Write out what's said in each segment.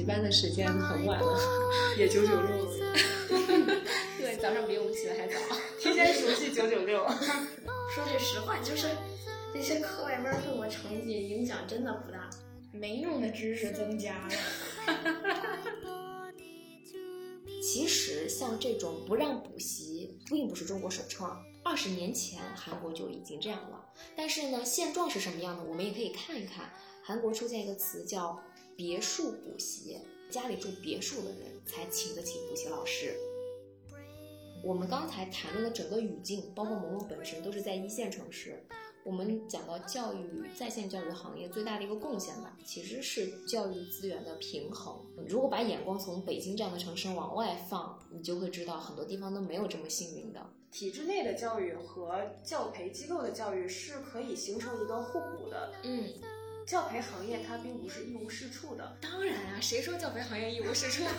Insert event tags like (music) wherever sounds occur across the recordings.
习班的时间很晚了，也九九六。(laughs) 对，早上比我们起的还早，(laughs) 提前熟悉九九六。(laughs) 说句实话，就是这些课外班对我成绩影响真的不大，没用的知识增加了。其实像这种不让补习，并不是中国首创。二十年前，韩国就已经这样了。但是呢，现状是什么样的？我们也可以看一看。韩国出现一个词叫“别墅补习”，家里住别墅的人才请得起补习老师。我们刚才谈论的整个语境，包括萌萌本身，都是在一线城市。我们讲到教育在线教育行业最大的一个贡献吧，其实是教育资源的平衡。如果把眼光从北京这样的城市往外放，你就会知道很多地方都没有这么幸运的。体制内的教育和教培机构的教育是可以形成一个互补的。嗯，教培行业它并不是一无是处的。当然啊，谁说教培行业一无是处？(laughs)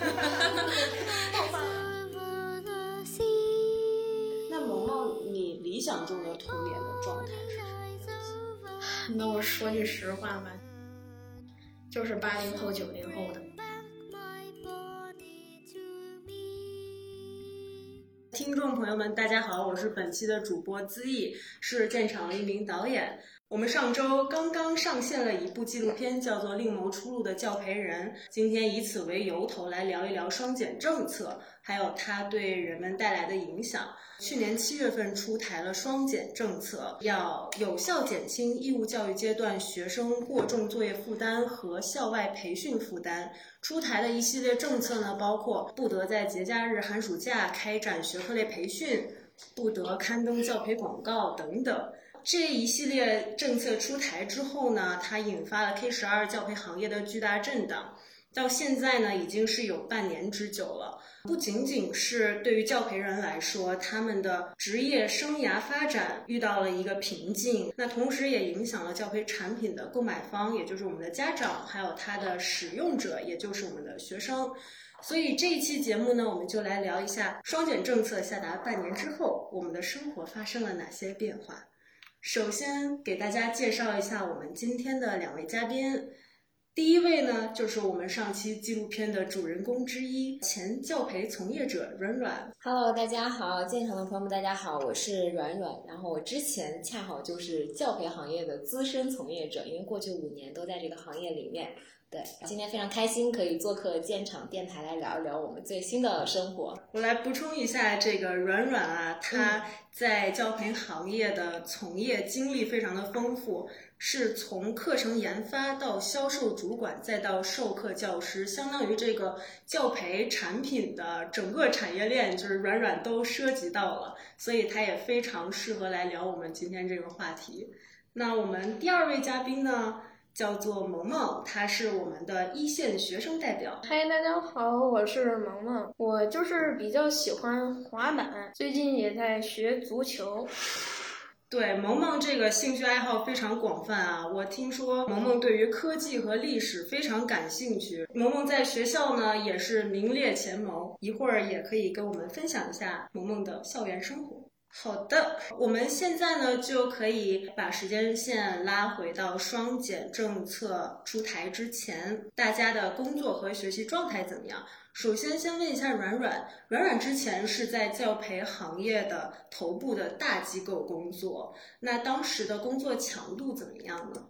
那萌萌，你理想中的童年的状态是什么？那我说句实话吧，就是八零后、九零后的。听众朋友们，大家好，我是本期的主播资毅，是现场的一名导演。我们上周刚刚上线了一部纪录片，叫做《另谋出路的教培人》。今天以此为由头来聊一聊双减政策，还有它对人们带来的影响。去年七月份出台了双减政策，要有效减轻义务教育阶段学生过重作业负担和校外培训负担。出台的一系列政策呢，包括不得在节假日、寒暑假开展学科类培训，不得刊登教培广告等等。这一系列政策出台之后呢，它引发了 K 十二教培行业的巨大震荡。到现在呢，已经是有半年之久了。不仅仅是对于教培人来说，他们的职业生涯发展遇到了一个瓶颈，那同时也影响了教培产品的购买方，也就是我们的家长，还有他的使用者，也就是我们的学生。所以这一期节目呢，我们就来聊一下双减政策下达半年之后，我们的生活发生了哪些变化。首先给大家介绍一下我们今天的两位嘉宾。第一位呢，就是我们上期纪录片的主人公之一，前教培从业者软软。Hello，大家好，现场的朋友们，大家好，我是软软。然后我之前恰好就是教培行业的资深从业者，因为过去五年都在这个行业里面。对，今天非常开心可以做客建厂电台来聊一聊我们最新的生活。我来补充一下，这个软软啊，他在教培行业的从业经历非常的丰富，是从课程研发到销售主管，再到授课教师，相当于这个教培产品的整个产业链，就是软软都涉及到了，所以他也非常适合来聊我们今天这个话题。那我们第二位嘉宾呢？叫做萌萌，他是我们的一线学生代表。嗨，大家好，我是萌萌，我就是比较喜欢滑板，最近也在学足球。对，萌萌这个兴趣爱好非常广泛啊！我听说萌萌对于科技和历史非常感兴趣。萌萌在学校呢也是名列前茅，一会儿也可以跟我们分享一下萌萌的校园生活。好的，我们现在呢就可以把时间线拉回到双减政策出台之前，大家的工作和学习状态怎么样？首先，先问一下软软，软软之前是在教培行业的头部的大机构工作，那当时的工作强度怎么样呢？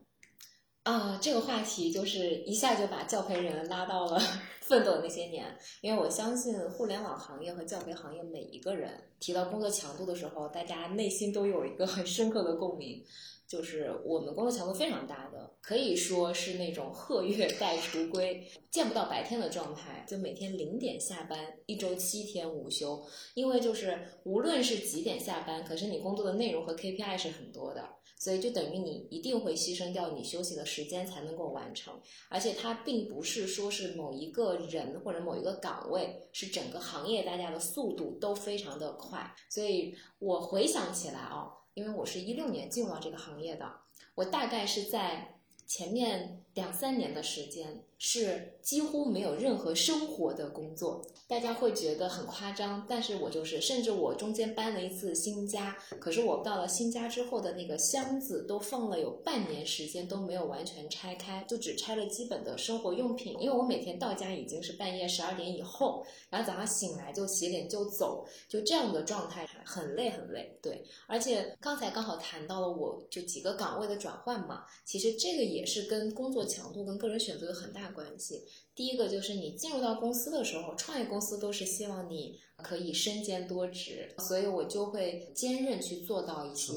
啊，这个话题就是一下就把教培人拉到了 (laughs) 奋斗的那些年，因为我相信互联网行业和教培行业每一个人提到工作强度的时候，大家内心都有一个很深刻的共鸣，就是我们工作强度非常大的，可以说是那种鹤月待雏龟，见不到白天的状态，就每天零点下班，一周七天无休，因为就是无论是几点下班，可是你工作的内容和 KPI 是很多的。所以就等于你一定会牺牲掉你休息的时间才能够完成，而且它并不是说是某一个人或者某一个岗位，是整个行业大家的速度都非常的快。所以我回想起来啊，因为我是一六年进入到这个行业的，我大概是在前面两三年的时间是几乎没有任何生活的工作，大家会觉得很夸张，但是我就是，甚至我中间搬了一次新家，可是我到了新家之后的那个箱子都放了有半年时间都没有完全拆开，就只拆了基本的生活用品，因为我每天到家已经是半夜十二点以后，然后早上醒来就洗脸就走，就这样的状态很累很累，对，而且刚才刚好谈到了我就几个岗位的转换嘛，其实这个也是跟工作强度跟个人选择有很大关系。第一个就是你进入到公司的时候，创业公司都是希望你可以身兼多职，所以我就会兼任去做到一些。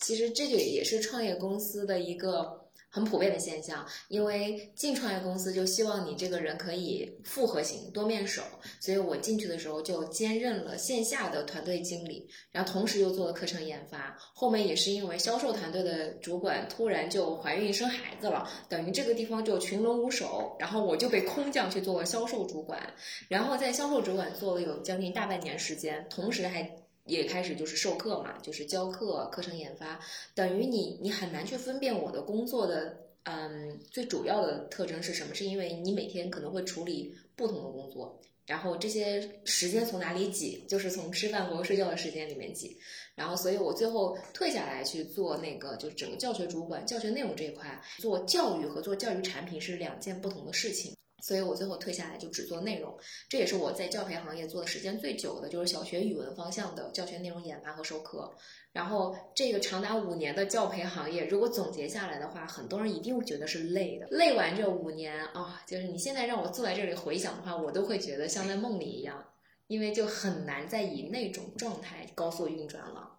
其实这个也是创业公司的一个。很普遍的现象，因为进创业公司就希望你这个人可以复合型、多面手，所以我进去的时候就兼任了线下的团队经理，然后同时又做了课程研发。后面也是因为销售团队的主管突然就怀孕生孩子了，等于这个地方就群龙无首，然后我就被空降去做了销售主管，然后在销售主管做了有将近大半年时间，同时还。也开始就是授课嘛，就是教课、课程研发，等于你你很难去分辨我的工作的嗯最主要的特征是什么，是因为你每天可能会处理不同的工作，然后这些时间从哪里挤，就是从吃饭和睡觉的时间里面挤，然后所以我最后退下来去做那个就是整个教学主管、教学内容这一块，做教育和做教育产品是两件不同的事情。所以我最后退下来就只做内容，这也是我在教培行业做的时间最久的，就是小学语文方向的教学内容研发和授课。然后这个长达五年的教培行业，如果总结下来的话，很多人一定会觉得是累的。累完这五年啊，就是你现在让我坐在这里回想的话，我都会觉得像在梦里一样，因为就很难再以那种状态高速运转了。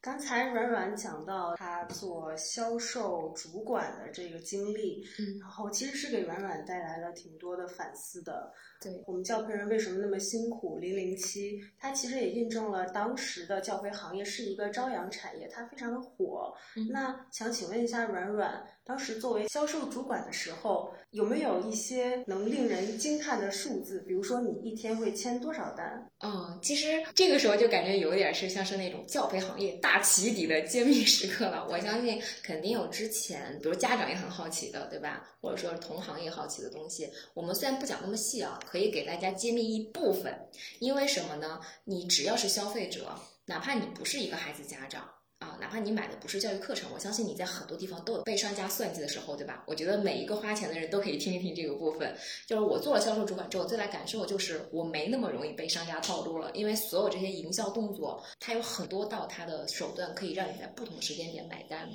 刚才软软讲到他做销售主管的这个经历，嗯然后其实是给软软带来了挺多的反思的。对，我们教培人为什么那么辛苦？零零七，它其实也印证了当时的教培行业是一个朝阳产业，它非常的火。嗯那想请问一下软软，当时作为销售主管的时候，有没有一些能令人惊叹的数字？比如说你一天会签多少单？嗯，其实这个时候就感觉有点是像是那种教培行业大起底的揭秘时刻了。我相信肯定有之前，比如家长也很好奇的，对吧？或者说同行业好奇的东西。我们虽然不讲那么细啊，可以给大家揭秘一部分。因为什么呢？你只要是消费者，哪怕你不是一个孩子家长。啊，哪怕你买的不是教育课程，我相信你在很多地方都有被商家算计的时候，对吧？我觉得每一个花钱的人都可以听一听这个部分。就是我做了销售主管之后，最大感受就是我没那么容易被商家套路了，因为所有这些营销动作，它有很多道它的手段可以让你在不同时间点买单。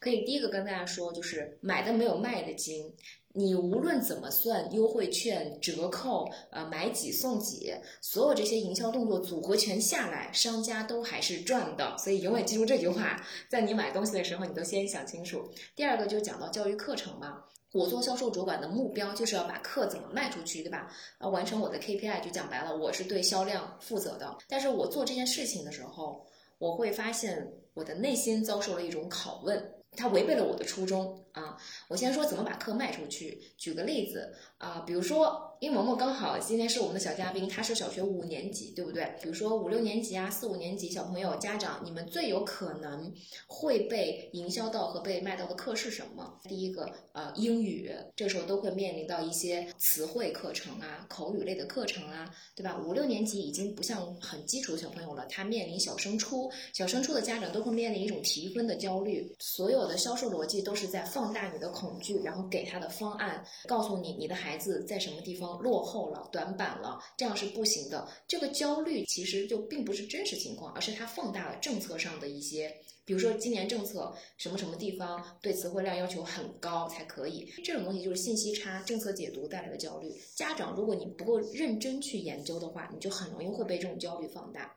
可以第一个跟大家说，就是买的没有卖的精。你无论怎么算优惠券、折扣，呃，买几送几，所有这些营销动作组合拳下来，商家都还是赚的。所以永远记住这句话，在你买东西的时候，你都先想清楚。第二个就讲到教育课程嘛，我做销售主管的目标就是要把课怎么卖出去，对吧？要完成我的 KPI，就讲白了，我是对销量负责的。但是我做这件事情的时候，我会发现我的内心遭受了一种拷问。它违背了我的初衷啊！我先说怎么把课卖出去。举个例子啊，比如说，因为萌萌刚好今天是我们的小嘉宾，他是小学五年级，对不对？比如说五六年级啊、四五年级小朋友家长，你们最有可能会被营销到和被卖到的课是什么？第一个，呃，英语，这时候都会面临到一些词汇课程啊、口语类的课程啊，对吧？五六年级已经不像很基础的小朋友了，他面临小升初，小升初的家长都会面临一种提分的焦虑，所有的销售逻辑都是在放大你的恐惧，然后给他的方案，告诉你你的孩子在什么地方落后了、短板了，这样是不行的。这个焦虑其实就并不是真实情况，而是它放大了政策上的一些。比如说今年政策什么什么地方对词汇量要求很高才可以，这种东西就是信息差、政策解读带来的焦虑。家长如果你不够认真去研究的话，你就很容易会被这种焦虑放大。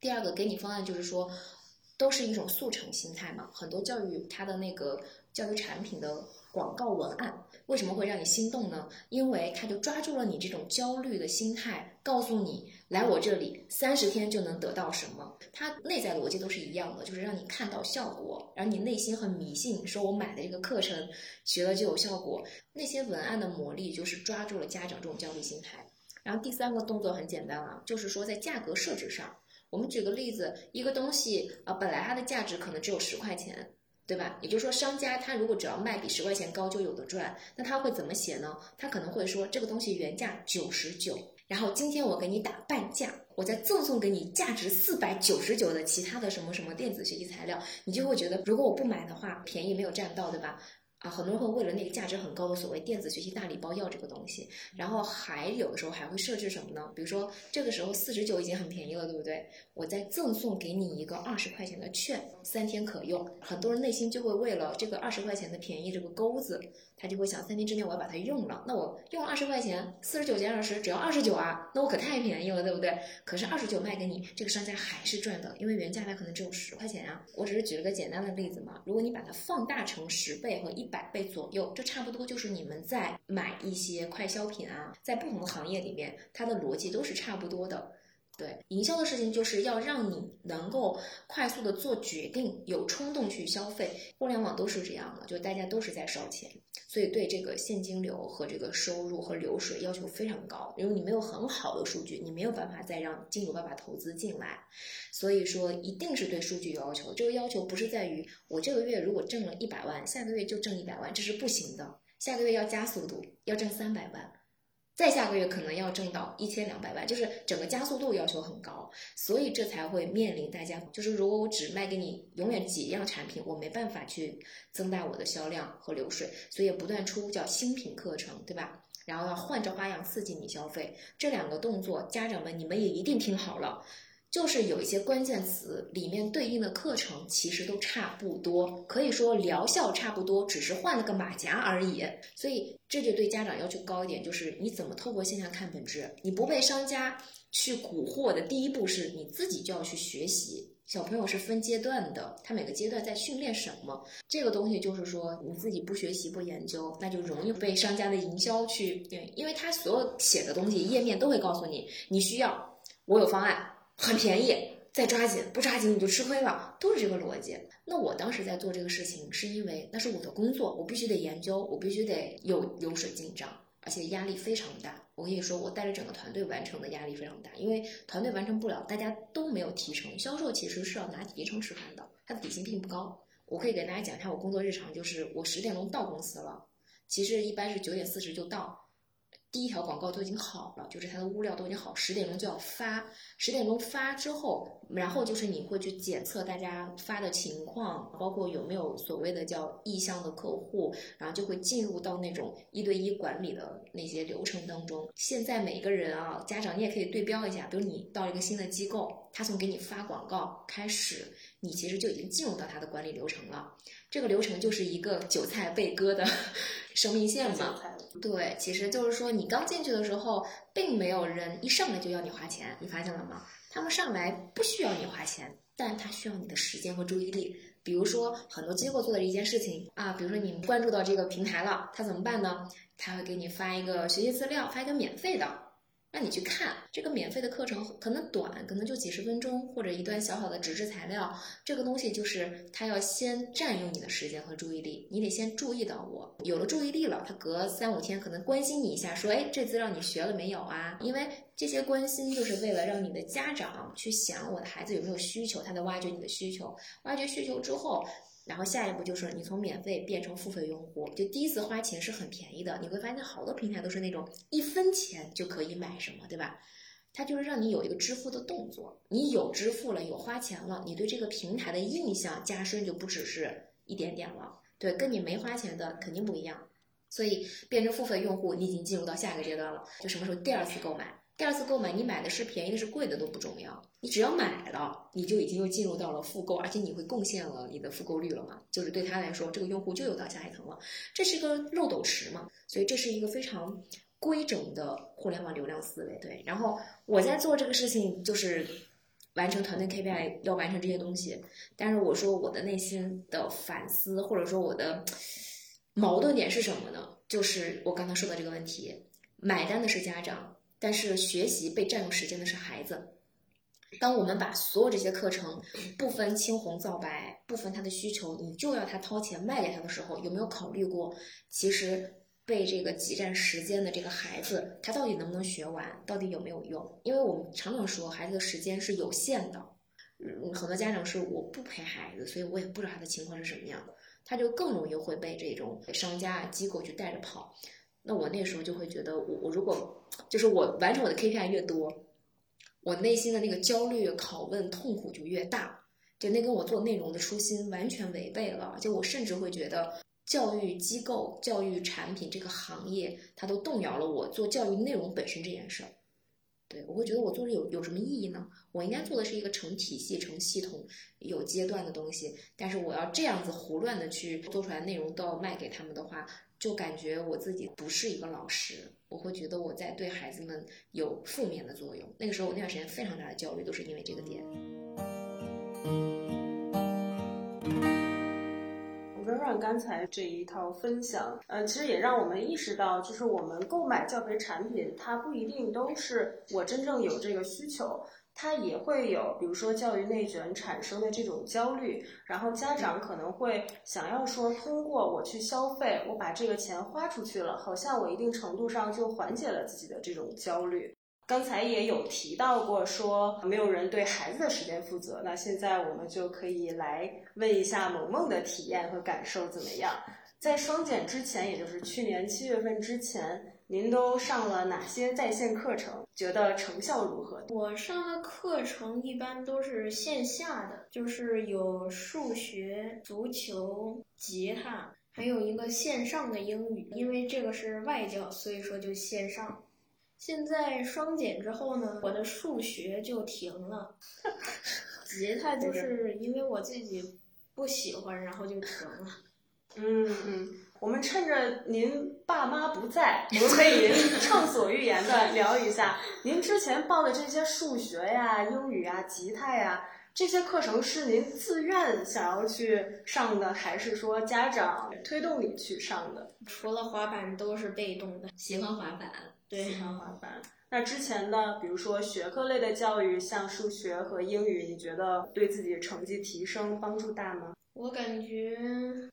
第二个给你方案就是说，都是一种速成心态嘛。很多教育它的那个教育产品的广告文案为什么会让你心动呢？因为他就抓住了你这种焦虑的心态，告诉你来我这里三十天就能得到什么。它内在逻辑都是一样的，就是让你看到效果，然后你内心很迷信，说我买的这个课程学了就有效果。那些文案的魔力就是抓住了家长这种焦虑心态。然后第三个动作很简单啊，就是说在价格设置上。我们举个例子，一个东西啊、本来它的价值可能只有十块钱，对吧？也就是说，商家他如果只要卖比十块钱高就有的赚，那他会怎么写呢？他可能会说这个东西原价九十九，然后今天我给你打半价，我再赠送给你价值四百九十九的其他的什么什么电子学习材料，你就会觉得如果我不买的话，便宜没有占到，对吧？啊，很多人会为了那个价值很高的所谓电子学习大礼包要这个东西，然后还有的时候还会设置什么呢？比如说这个时候四十九已经很便宜了，对不对？我再赠送给你一个二十块钱的券，三天可用。很多人内心就会为了这个二十块钱的便宜这个钩子，他就会想三天之内我要把它用了。那我用了二十块钱，四十九减二十，只要二十九啊，那我可太便宜了，对不对？可是二十九卖给你，这个商家还是赚的，因为原价它可能只有十块钱啊。我只是举了个简单的例子嘛，如果你把它放大成十倍和一百倍左右，这差不多就是你们在买一些快消品啊，在不同的行业里面，它的逻辑都是差不多的。对，营销的事情就是要让你能够快速的做决定，有冲动去消费。互联网都是这样的，就大家都是在烧钱，所以对这个现金流和这个收入和流水要求非常高。因为你没有很好的数据，你没有办法再让金主爸爸投资进来。所以说，一定是对数据有要求。这个要求不是在于我这个月如果挣了一百万，下个月就挣一百万，这是不行的。下个月要加速度，要挣三百万。再下个月可能要挣到一千两百万，就是整个加速度要求很高，所以这才会面临大家，就是如果我只卖给你永远几样产品，我没办法去增大我的销量和流水，所以不断出叫新品课程，对吧？然后要换着花样刺激你消费，这两个动作，家长们你们也一定听好了。就是有一些关键词里面对应的课程其实都差不多，可以说疗效差不多，只是换了个马甲而已。所以这就对家长要求高一点，就是你怎么透过现象看本质？你不被商家去蛊惑的第一步是你自己就要去学习。小朋友是分阶段的，他每个阶段在训练什么？这个东西就是说你自己不学习不研究，那就容易被商家的营销去，因为他所有写的东西页面都会告诉你，你需要，我有方案。很便宜，再抓紧，不抓紧你就吃亏了，都是这个逻辑。那我当时在做这个事情，是因为那是我的工作，我必须得研究，我必须得有流水进账，而且压力非常大。我跟你说，我带着整个团队完成的压力非常大，因为团队完成不了，大家都没有提成。销售其实是要拿提成吃饭的，他的底薪并不高。我可以给大家讲一下我工作日常，就是我十点钟到公司了，其实一般是九点四十就到。第一条广告都已经好了，就是它的物料都已经好，十点钟就要发。十点钟发之后，然后就是你会去检测大家发的情况，包括有没有所谓的叫意向的客户，然后就会进入到那种一对一管理的那些流程当中。现在每个人啊，家长你也可以对标一下，比如你到一个新的机构，他从给你发广告开始，你其实就已经进入到他的管理流程了。这个流程就是一个韭菜被割的 (laughs) 生命线嘛。对，其实就是说，你刚进去的时候，并没有人一上来就要你花钱，你发现了吗？他们上来不需要你花钱，但他需要你的时间和注意力。比如说，很多机构做的一件事情啊，比如说你关注到这个平台了，他怎么办呢？他会给你发一个学习资料，发一个免费的。让你去看这个免费的课程，可能短，可能就几十分钟，或者一段小小的纸质材料。这个东西就是它要先占用你的时间和注意力，你得先注意到我。有了注意力了，他隔三五天可能关心你一下，说：“哎，这资料你学了没有啊？”因为这些关心就是为了让你的家长去想我的孩子有没有需求，他在挖掘你的需求，挖掘需求之后。然后下一步就是你从免费变成付费用户，就第一次花钱是很便宜的。你会发现好多平台都是那种一分钱就可以买什么，对吧？它就是让你有一个支付的动作，你有支付了，有花钱了，你对这个平台的印象加深就不只是一点点了。对，跟你没花钱的肯定不一样。所以变成付费用户，你已经进入到下一个阶段了，就什么时候第二次购买。第二次购买，你买的是便宜的，是贵的都不重要，你只要买了，你就已经又进入到了复购，而且你会贡献了你的复购率了嘛？就是对他来说，这个用户就有到下一层了，这是一个漏斗池嘛？所以这是一个非常规整的互联网流量思维。对，然后我在做这个事情，就是完成团队 KPI，要完成这些东西。但是我说我的内心的反思，或者说我的矛盾点是什么呢？就是我刚才说的这个问题，买单的是家长。但是学习被占用时间的是孩子。当我们把所有这些课程不分青红皂白，不分他的需求，你就要他掏钱卖给他的时候，有没有考虑过，其实被这个挤占时间的这个孩子，他到底能不能学完，到底有没有用？因为我们常常说，孩子的时间是有限的。嗯，很多家长是我不陪孩子，所以我也不知道他的情况是什么样，他就更容易会被这种商家机构去带着跑。那我那时候就会觉得，我我如果就是我完成我的 KPI 越多，我内心的那个焦虑、拷问、痛苦就越大，就那跟我做内容的初心完全违背了。就我甚至会觉得，教育机构、教育产品这个行业，它都动摇了我做教育内容本身这件事儿。对，我会觉得我做的有有什么意义呢？我应该做的是一个成体系、成系统、有阶段的东西，但是我要这样子胡乱的去做出来内容都要卖给他们的话，就感觉我自己不是一个老师，我会觉得我在对孩子们有负面的作用。那个时候我那段时间非常大的焦虑，都是因为这个点。软软刚才这一套分享，呃，其实也让我们意识到，就是我们购买教培产品，它不一定都是我真正有这个需求，他也会有，比如说教育内卷产生的这种焦虑，然后家长可能会想要说，通过我去消费，我把这个钱花出去了，好像我一定程度上就缓解了自己的这种焦虑。刚才也有提到过，说没有人对孩子的时间负责。那现在我们就可以来问一下萌萌的体验和感受怎么样？在双减之前，也就是去年七月份之前，您都上了哪些在线课程？觉得成效如何？我上的课程一般都是线下的，就是有数学、足球、吉他，还有一个线上的英语。因为这个是外教，所以说就线上。现在双减之后呢，我的数学就停了，(laughs) 吉他就是因为我自己不喜欢，然后就停了。嗯嗯，我们趁着您爸妈不在，我们可以 (laughs) 畅所欲言的聊一下，您之前报的这些数学呀、英语啊、吉他呀这些课程是您自愿想要去上的，还是说家长推动你去上的？除了滑板都是被动的，喜欢滑板。对，喜欢滑板。那之前的，比如说学科类的教育，像数学和英语，你觉得对自己成绩提升帮助大吗？我感觉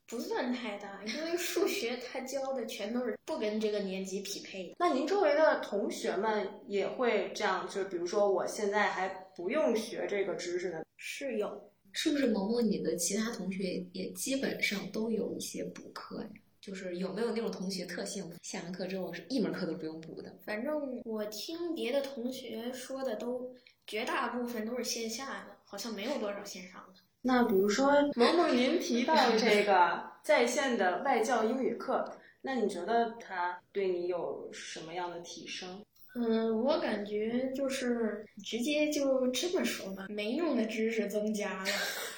不算太大，因为数学他教的全都是不跟这个年级匹配的。那您周围的同学们也会这样？就比如说，我现在还不用学这个知识呢？是有，是不是萌萌？你的其他同学也基本上都有一些补课呀？就是有没有那种同学特性，下完课之后是一门课都不用补的？反正我听别的同学说的，都绝大部分都是线下的，好像没有多少线上的。那比如说，萌萌您提到这个在线的外教英语课，那你觉得它对你有什么样的提升？嗯，我感觉就是直接就这么说吧，没用的知识增加了。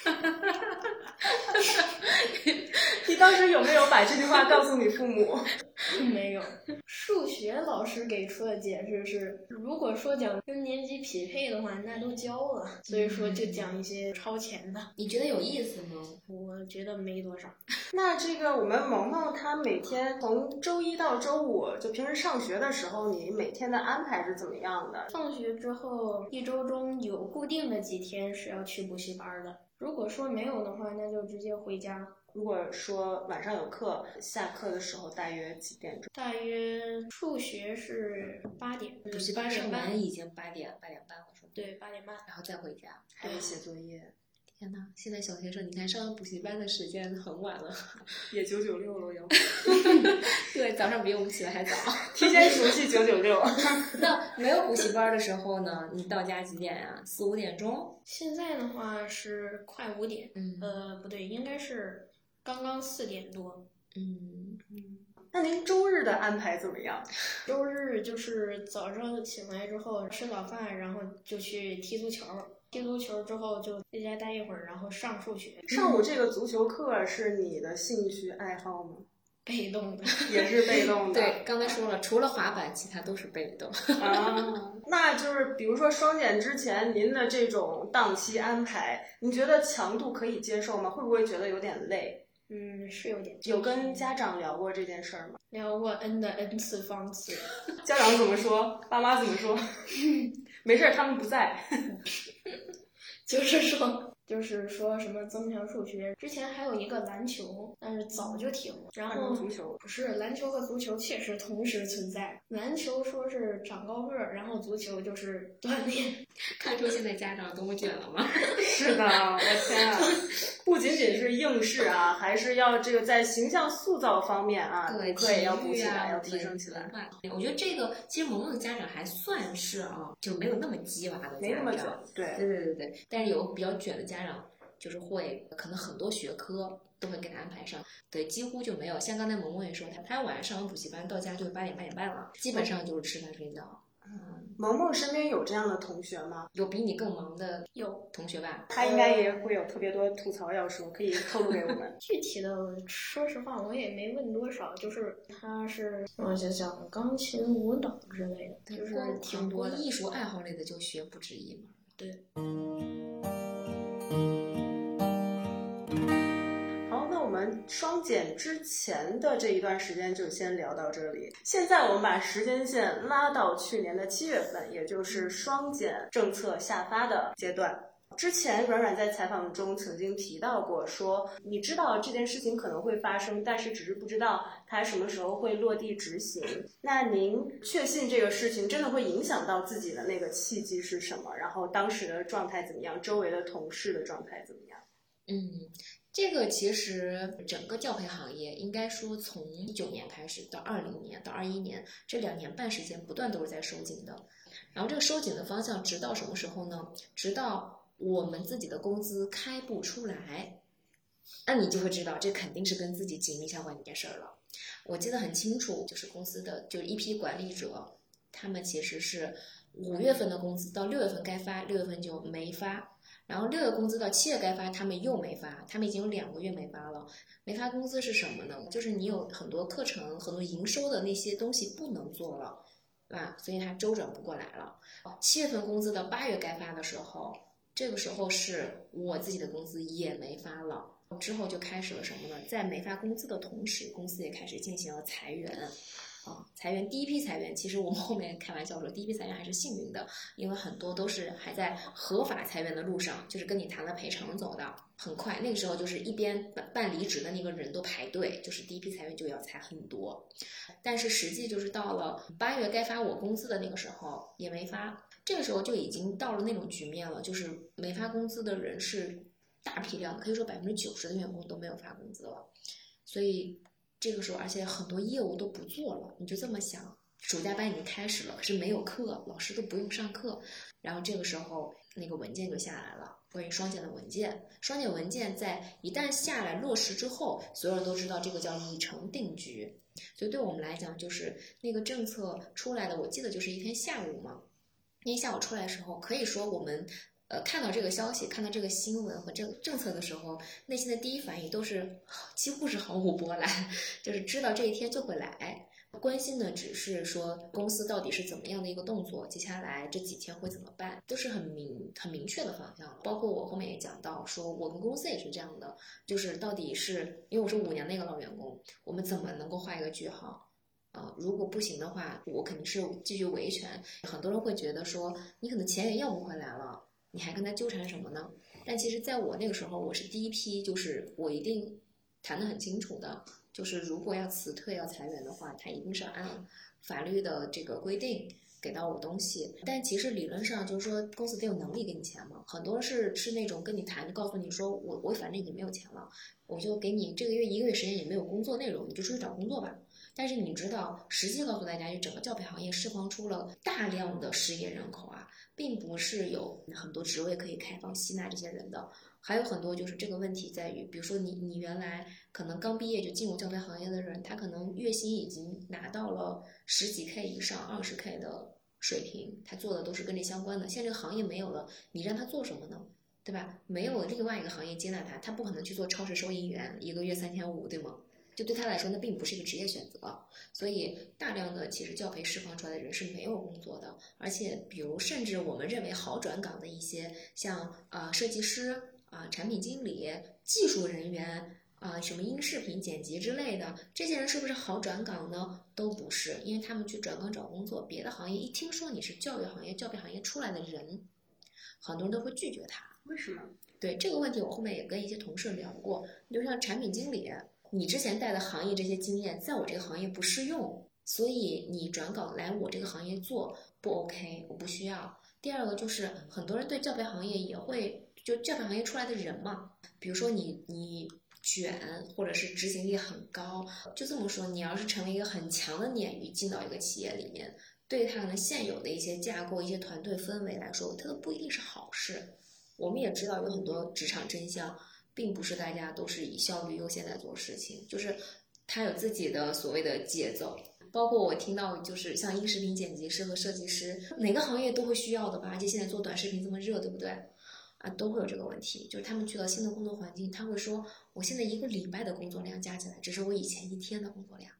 (laughs) (laughs) 你当时有没有把这句话告诉你父母？(laughs) 没有。数学老师给出的解释是，如果说讲跟年级匹配的话，那都教了，所以说就讲一些超前的。你觉得有意思吗？我觉得没多少。(laughs) 那这个我们萌萌她每天从周一到周五，就平时上学的时候，你每天的安排是怎么样的？放学之后，一周中有固定的几天是要去补习班的。如果说没有的话，那就直接回家。如果说晚上有课，下课的时候大约几点钟？大约数学是八点，补习班上完已经八点八点半了，是吗？对，八点半，然后再回家，还得写作业。天呐，现在小学生，你看上补习班的时间很晚了，(laughs) 也九九六了要。(laughs) 对，早上比我们起的还早，(laughs) 提前熟悉九九六。那没有补习班的时候呢？你到家几点呀？四五点钟？现在的话是快五点，嗯，呃，不对，应该是刚刚四点多。嗯嗯。那您周日的安排怎么样？周日就是早上醒来之后吃早饭，然后就去踢足球。踢足球之后就在家待一会儿，然后上数学。上午这个足球课是你的兴趣爱好吗？被动的，(laughs) 也是被动的。(laughs) 对，刚才说了，除了滑板，其他都是被动。(laughs) 啊，那就是比如说双减之前，您的这种档期安排，你觉得强度可以接受吗？会不会觉得有点累？嗯，是有点。有跟家长聊过这件事儿吗？聊过 n 的 n 次方次。家长怎么说？爸妈怎么说？没事儿，他们不在。(laughs) 就是说，就是说什么增强数学。之前还有一个篮球，但是早就停了。然后足球不是篮球和足球确实同时存在。篮球说是长高个儿，然后足球就是锻炼。看出现在家长多么卷了吗？(laughs) 是的，我天啊！(laughs) 不仅仅是应试啊，还是要这个在形象塑造方面啊，对，课也要补起来，啊，要提升起来。我觉得这个其实萌萌的家长还算是啊，就没有那么鸡娃的没那么卷家长。，对，对对对对，但是有比较卷的家长，就是会可能很多学科都会给他安排上，对，几乎就没有。像刚才萌萌也说，他他晚上上完补习班到家就八点八点半了，基本上就是吃饭睡觉。嗯，萌萌身边有这样的同学吗？有比你更忙的有同学吧？他应该也会有特别多吐槽要说，可以透露给我们。(laughs) 具体的，说实话我也没问多少，就是他是我想想，钢琴、舞蹈之类的，就是挺多的。艺术爱好类的就学不止一门。对。们双减之前的这一段时间就先聊到这里。现在我们把时间线拉到去年的七月份，也就是双减政策下发的阶段。之前软软在采访中曾经提到过说，你知道这件事情可能会发生，但是只是不知道它什么时候会落地执行。那您确信这个事情真的会影响到自己的那个契机是什么？然后当时的状态怎么样？周围的同事的状态怎么样？嗯，这个其实整个教培行业应该说从一九年开始到二零年到二一年这两年半时间，不断都是在收紧的。然后这个收紧的方向，直到什么时候呢？直到我们自己的工资开不出来，那你就会知道，这肯定是跟自己紧密相关的一件事儿了。我记得很清楚，就是公司的就是一批管理者，他们其实是五月份的工资到六月份该发，六月份就没发。然后六月工资到七月该发，他们又没发，他们已经有两个月没发了。没发工资是什么呢？就是你有很多课程、很多营收的那些东西不能做了，对吧？所以他周转不过来了。七月份工资到八月该发的时候，这个时候是我自己的工资也没发了。之后就开始了什么呢？在没发工资的同时，公司也开始进行了裁员。啊，裁员第一批裁员，其实我们后面开玩笑说，第一批裁员还是幸运的，因为很多都是还在合法裁员的路上，就是跟你谈了赔偿走的。很快，那个时候就是一边办办离职的那个人都排队，就是第一批裁员就要裁很多。但是实际就是到了八月该发我工资的那个时候也没发，这个时候就已经到了那种局面了，就是没发工资的人是大批量的，可以说百分之九十的员工都没有发工资了，所以。这个时候，而且很多业务都不做了，你就这么想，暑假班已经开始了，可是没有课，老师都不用上课。然后这个时候，那个文件就下来了，关于双减的文件。双减文件在一旦下来落实之后，所有人都知道这个叫已成定局。所以对我们来讲，就是那个政策出来的，我记得就是一天下午嘛。那天下午出来的时候，可以说我们。呃，看到这个消息，看到这个新闻和这个政策的时候，内心的第一反应都是几乎是毫无波澜，(laughs) 就是知道这一天就会来。关心的只是说公司到底是怎么样的一个动作，接下来这几天会怎么办，都是很明很明确的方向。包括我后面也讲到，说我们公司也是这样的，就是到底是因为我是五年的一个老员工，我们怎么能够画一个句号？啊，如果不行的话，我肯定是继续维权。很多人会觉得说，你可能钱也要不回来了。你还跟他纠缠什么呢？但其实，在我那个时候，我是第一批，就是我一定谈得很清楚的，就是如果要辞退、要裁员的话，他一定是按法律的这个规定给到我东西。但其实理论上就是说，公司得有能力给你钱嘛。很多是是那种跟你谈，就告诉你说，我我反正已经没有钱了，我就给你这个月一个月时间也没有工作内容，你就出去找工作吧。但是你知道，实际告诉大家，就整个教培行业释放出了大量的失业人口啊，并不是有很多职位可以开放吸纳这些人的，还有很多就是这个问题在于，比如说你你原来可能刚毕业就进入教培行业的人，他可能月薪已经拿到了十几 K 以上、二十 K 的水平，他做的都是跟这相关的。现在这个行业没有了，你让他做什么呢？对吧？没有另外一个行业接纳他，他不可能去做超市收银员，一个月三千五，对吗？就对他来说，那并不是一个职业选择，所以大量的其实教培释放出来的人是没有工作的，而且比如甚至我们认为好转岗的一些，像啊设计师啊产品经理、技术人员啊什么音视频剪辑之类的，这些人是不是好转岗呢？都不是，因为他们去转岗找工作，别的行业一听说你是教育行业、教培行业出来的人，很多人都会拒绝他。为什么？对这个问题，我后面也跟一些同事聊过。就像产品经理，你之前带的行业这些经验，在我这个行业不适用，所以你转岗来我这个行业做不 OK，我不需要。第二个就是很多人对教培行业也会，就教培行业出来的人嘛，比如说你你卷，或者是执行力很高，就这么说，你要是成为一个很强的鲶鱼进到一个企业里面，对他可能现有的一些架构、一些团队氛围来说，它都不一定是好事。我们也知道有很多职场真相，并不是大家都是以效率优先在做事情，就是他有自己的所谓的节奏。包括我听到，就是像音视频剪辑师和设计师，哪个行业都会需要的吧？而且现在做短视频这么热，对不对？啊，都会有这个问题。就是他们去到新的工作环境，他会说：“我现在一个礼拜的工作量加起来，只是我以前一天的工作量。”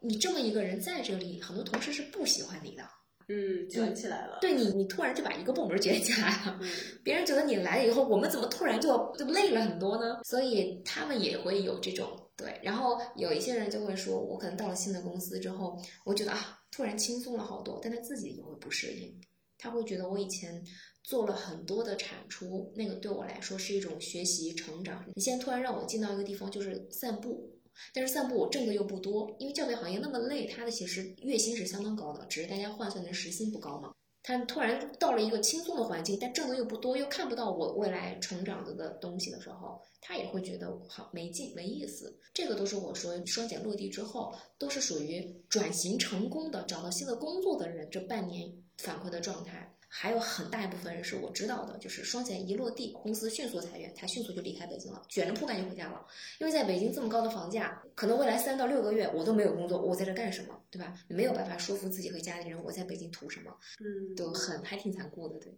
你这么一个人在这里，很多同事是不喜欢你的。嗯，卷起来了。对你，你突然就把一个部门卷起来了，嗯别人觉得你来了以后，我们怎么突然就就累了很多呢？所以他们也会有这种对。然后有一些人就会说，我可能到了新的公司之后，我觉得啊，突然轻松了好多，但他自己也会不适应，他会觉得我以前做了很多的产出，那个对我来说是一种学习成长。你现在突然让我进到一个地方就是散步。但是散步我挣的又不多，因为教培行业那么累，它的其实月薪是相当高的，只是大家换算成时薪不高嘛。他突然到了一个轻松的环境，但挣的又不多，又看不到我未来成长的的东西的时候，他也会觉得好没劲、没意思。这个都是我说双减落地之后，都是属于转型成功的、找到新的工作的人这半年反馈的状态。还有很大一部分人是我知道的，就是双减一落地，公司迅速裁员，他迅速就离开北京了，卷着铺盖就回家了。因为在北京这么高的房价，可能未来三到六个月我都没有工作，我在这干什么，对吧？你没有办法说服自己和家里人，我在北京图什么，嗯，都很还挺残酷的，对。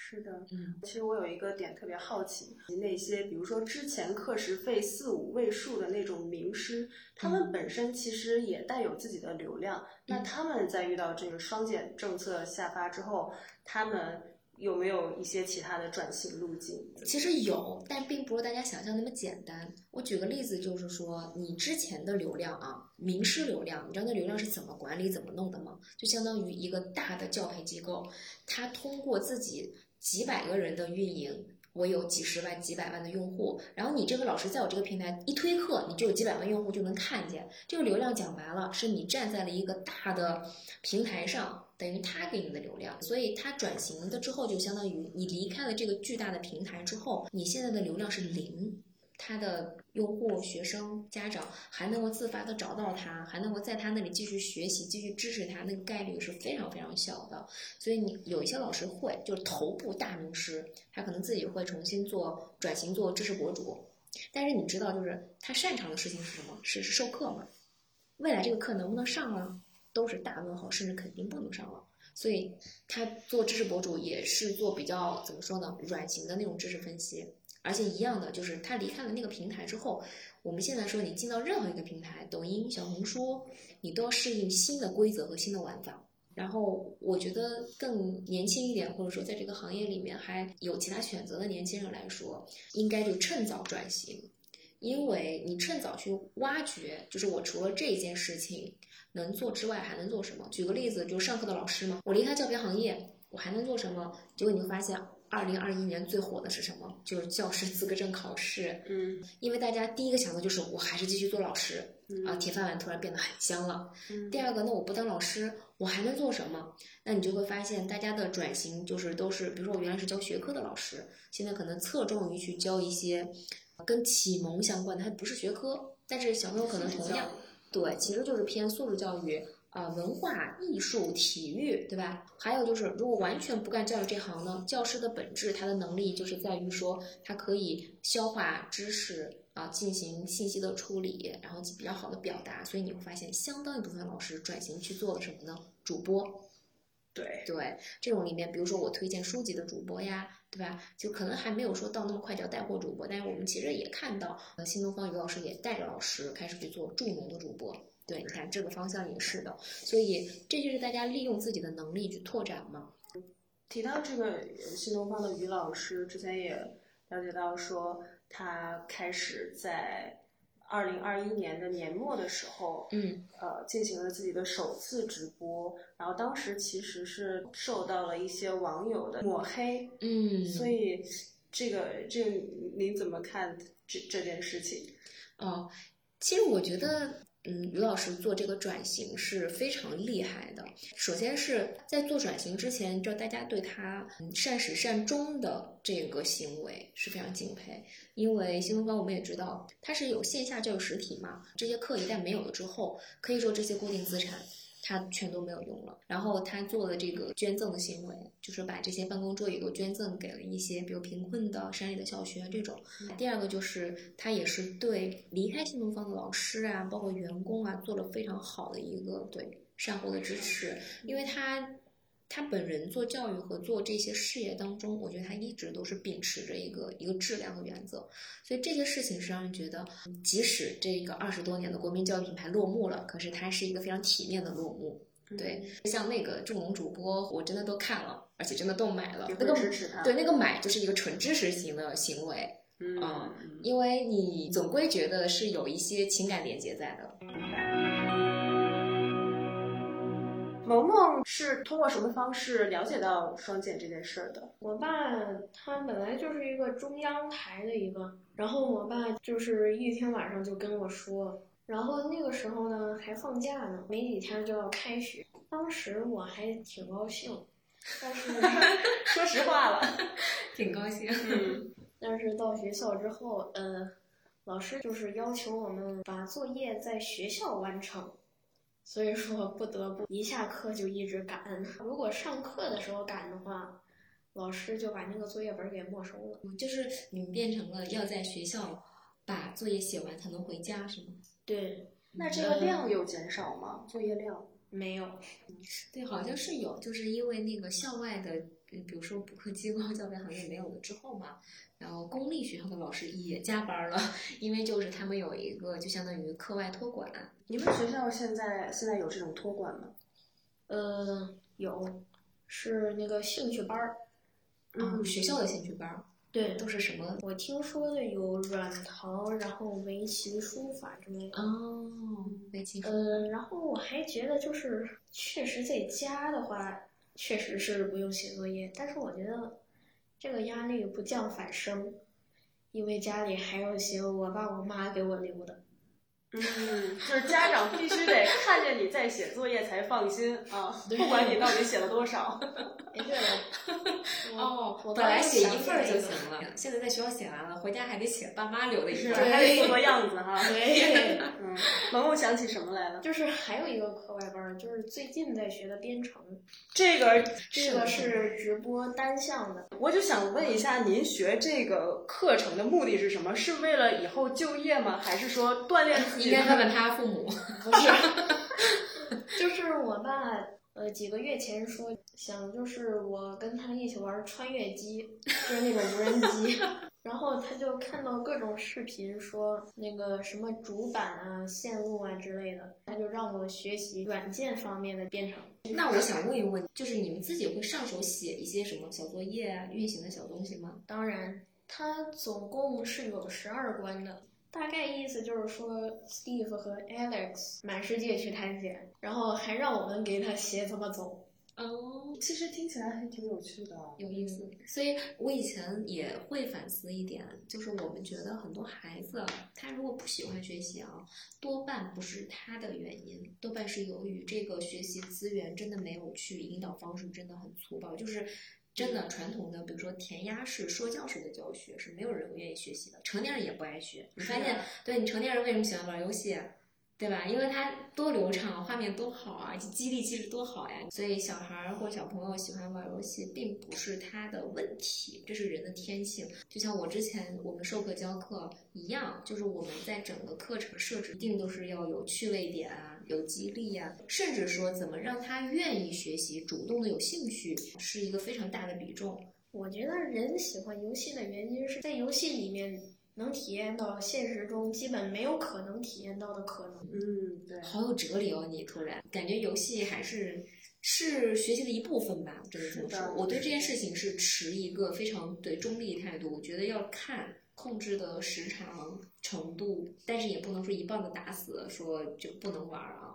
是的。嗯，其实我有一个点特别好奇，那些比如说之前课时费四五位数的那种名师，他们本身其实也带有自己的流量。那他们在遇到这个双减政策下发之后，他们有没有一些其他的转型路径？其实有，但并不是大家想象那么简单。我举个例子，就是说你之前的流量啊，名师流量，你知道那流量是怎么管理、怎么弄的吗？就相当于一个大的教培机构，它通过自己几百个人的运营。我有几十万、几百万的用户，然后你这个老师在我这个平台一推课，你就有几百万用户就能看见这个流量。讲白了，是你站在了一个大的平台上，等于他给你的流量。所以他转型的之后，就相当于你离开了这个巨大的平台之后，你现在的流量是零。他的用户、学生、家长还能够自发的找到他，还能够在他那里继续学习、继续支持他，那个概率是非常非常小的。所以你有一些老师会，就是头部大名师，他可能自己会重新做转型做知识博主，但是你知道，就是他擅长的事情是什么？是授课嘛？未来这个课能不能上啊？都是大问号，甚至肯定不能上了。所以他做知识博主也是做比较怎么说呢？软型的那种知识分析。而且一样的，就是他离开了那个平台之后，我们现在说你进到任何一个平台，抖音、小红书，你都要适应新的规则和新的玩法。然后我觉得更年轻一点，或者说在这个行业里面还有其他选择的年轻人来说，应该就趁早转型，因为你趁早去挖掘，就是我除了这件事情能做之外，还能做什么？举个例子，就是上课的老师嘛，我离开教培行业，我还能做什么？结果你会发现。二零二一年最火的是什么？就是教师资格证考试。嗯，(laughs) 因为大家第一个想的就是我还是继续做老师、嗯啊，铁饭碗突然变得很香了。嗯第二个，那我不当老师，我还能做什么？那你就会发现，大家的转型就是都是，比如说我原来是教学科的老师，现在可能侧重于去教一些跟启蒙相关的，它不是学科，但是小朋友可能同样对，其实就是偏素质教育。啊、文化艺术、体育，对吧？还有就是，如果完全不干教育这行呢，教师的本质，他的能力就是在于说，他可以消化知识啊，进行信息的处理，然后比较好的表达。所以你会发现，相当一部分老师转型去做了什么呢？主播。对，对，这种里面，比如说我推荐书籍的主播呀，对吧？就可能还没有说到那么快叫带货主播，但是我们其实也看到，呃，新东方于老师也带着老师开始去做助农的主播。对，你看这个方向也是的，所以这就是大家利用自己的能力去拓展嘛。提到这个呃新东方的于老师，之前也了解到说他开始在二零二一年的年末的时候，嗯呃，进行了自己的首次直播，然后当时其实是受到了一些网友的抹黑，嗯，所以这个这个您怎么看这这件事情？哦，其实我觉得，嗯，于老师做这个转型是非常厉害的。首先是在做转型之前，就大家对他善始善终的这个行为是非常敬佩，因为新东方我们也知道，它是有线下这个实体嘛，这些课一旦没有了之后，可以说这些固定资产。他全都没有用了，然后他做了这个捐赠的行为，就是把这些办公桌椅都捐赠给了一些比如贫困的山里的小学这种。第二个就是他也是对离开新东方的老师啊，包括员工啊，做了非常好的一个对善后的支持，因为他他本人做教育和做这些事业当中，我觉得他一直都是秉持着一个一个质量和原则，所以这些事情是让人觉得，即使这个二十多年的国民教育品牌落幕了，可是它是一个非常体面的落幕。对，像那个助农主播，我真的都看了，而且真的都买了。那个支持他。对那个买就是一个纯知识型的行为，嗯因为你总归觉得是有一些情感连接在的。明白。萌萌是通过什么方式了解到双减这件事儿的？我爸他本来就是一个中央台的一个，然后我爸就是一天晚上就跟我说，然后那个时候呢还放假呢，没几天就要开学，当时我还挺高兴，但是 (laughs) 说实话了，(laughs) 挺高兴。嗯。但是到学校之后，呃，老师就是要求我们把作业在学校完成，所以说不得不一下课就一直赶。如果上课的时候赶的话，老师就把那个作业本给没收了。就是你们变成了要在学校把作业写完才能回家，是吗？对，那这个量有减少吗？作业量？没有，(laughs) 对，好像是有，就是因为那个校外的，嗯，比如说补课机构、教培行业没有了之后嘛，然后公立学校的老师也加班了，因为就是他们有一个就相当于课外托管，你们学校现在现在有这种托管吗？呃，有，是那个兴趣班儿。嗯，学校的兴趣班儿对，都是什么？我听说的有软陶，然后围棋、书法之类的。哦，围棋。嗯，然后我还觉得就是确实在家的话，确实是不用写作业，但是我觉得这个压力不降反升，因为家里还要写我爸我妈给我留的。嗯，就是家长必须得看见你在写作业才放心啊，(laughs) 不管你到底写了多少。哎，对了，哦，我本来写一份儿就行行了，现在在学校写完了，回家还得写爸妈留的一，份儿。还得做 (laughs) 做样子哈。对，(laughs) 嗯，(laughs) 萌萌想起什么来了？就是还有一个课外班儿，就是最近在学的编程，这个，这个是直播单向的。我就想问一下，您学这个课程的目的是什么？是为了以后就业吗？还是说锻炼自己？应该问问他父母。不是，就是我爸呃几个月前说想就是我跟他一起玩穿越机，就是那种无人机，(laughs) 然后他就看到各种视频说那个什么主板啊、线路啊之类的，他就让我学习软件方面的编程。那我想问一问，就是你们自己会上手写一些什么小作业啊、运行的小东西吗？当然，它总共是有十二关的。大概意思就是说，Steve 和 Alex 满世界去探险，然后还让我们给他写怎么走。哦，其实听起来还挺有趣的。有意思。所以我以前也会反思一点，就是我们觉得很多孩子，他如果不喜欢学习啊，多半不是他的原因，多半是由于这个学习资源真的没有去引导方式真的很粗暴，就是。真的传统的，比如说填鸭式、说教式的教学是没有人愿意学习的，成年人也不爱学。你发现，对你成年人为什么喜欢玩游戏？对吧？因为它多流畅，画面多好啊，激励机制多好呀。所以小孩儿或小朋友喜欢玩游戏，并不是他的问题，这是人的天性。就像我之前我们授课教课一样，就是我们在整个课程设置一定都是要有趣味点啊，有激励呀、甚至说怎么让他愿意学习，主动的有兴趣，是一个非常大的比重。我觉得人喜欢游戏的原因是在游戏里面能体验到现实中基本没有可能体验到的可能。嗯，对。好有哲理哦！你突然感觉游戏还是是学习的一部分吧？真的这么是说，我对这件事情是持一个非常对中立态度。我觉得要看控制的时长程度，但是也不能说一棒子打死，说就不能玩啊。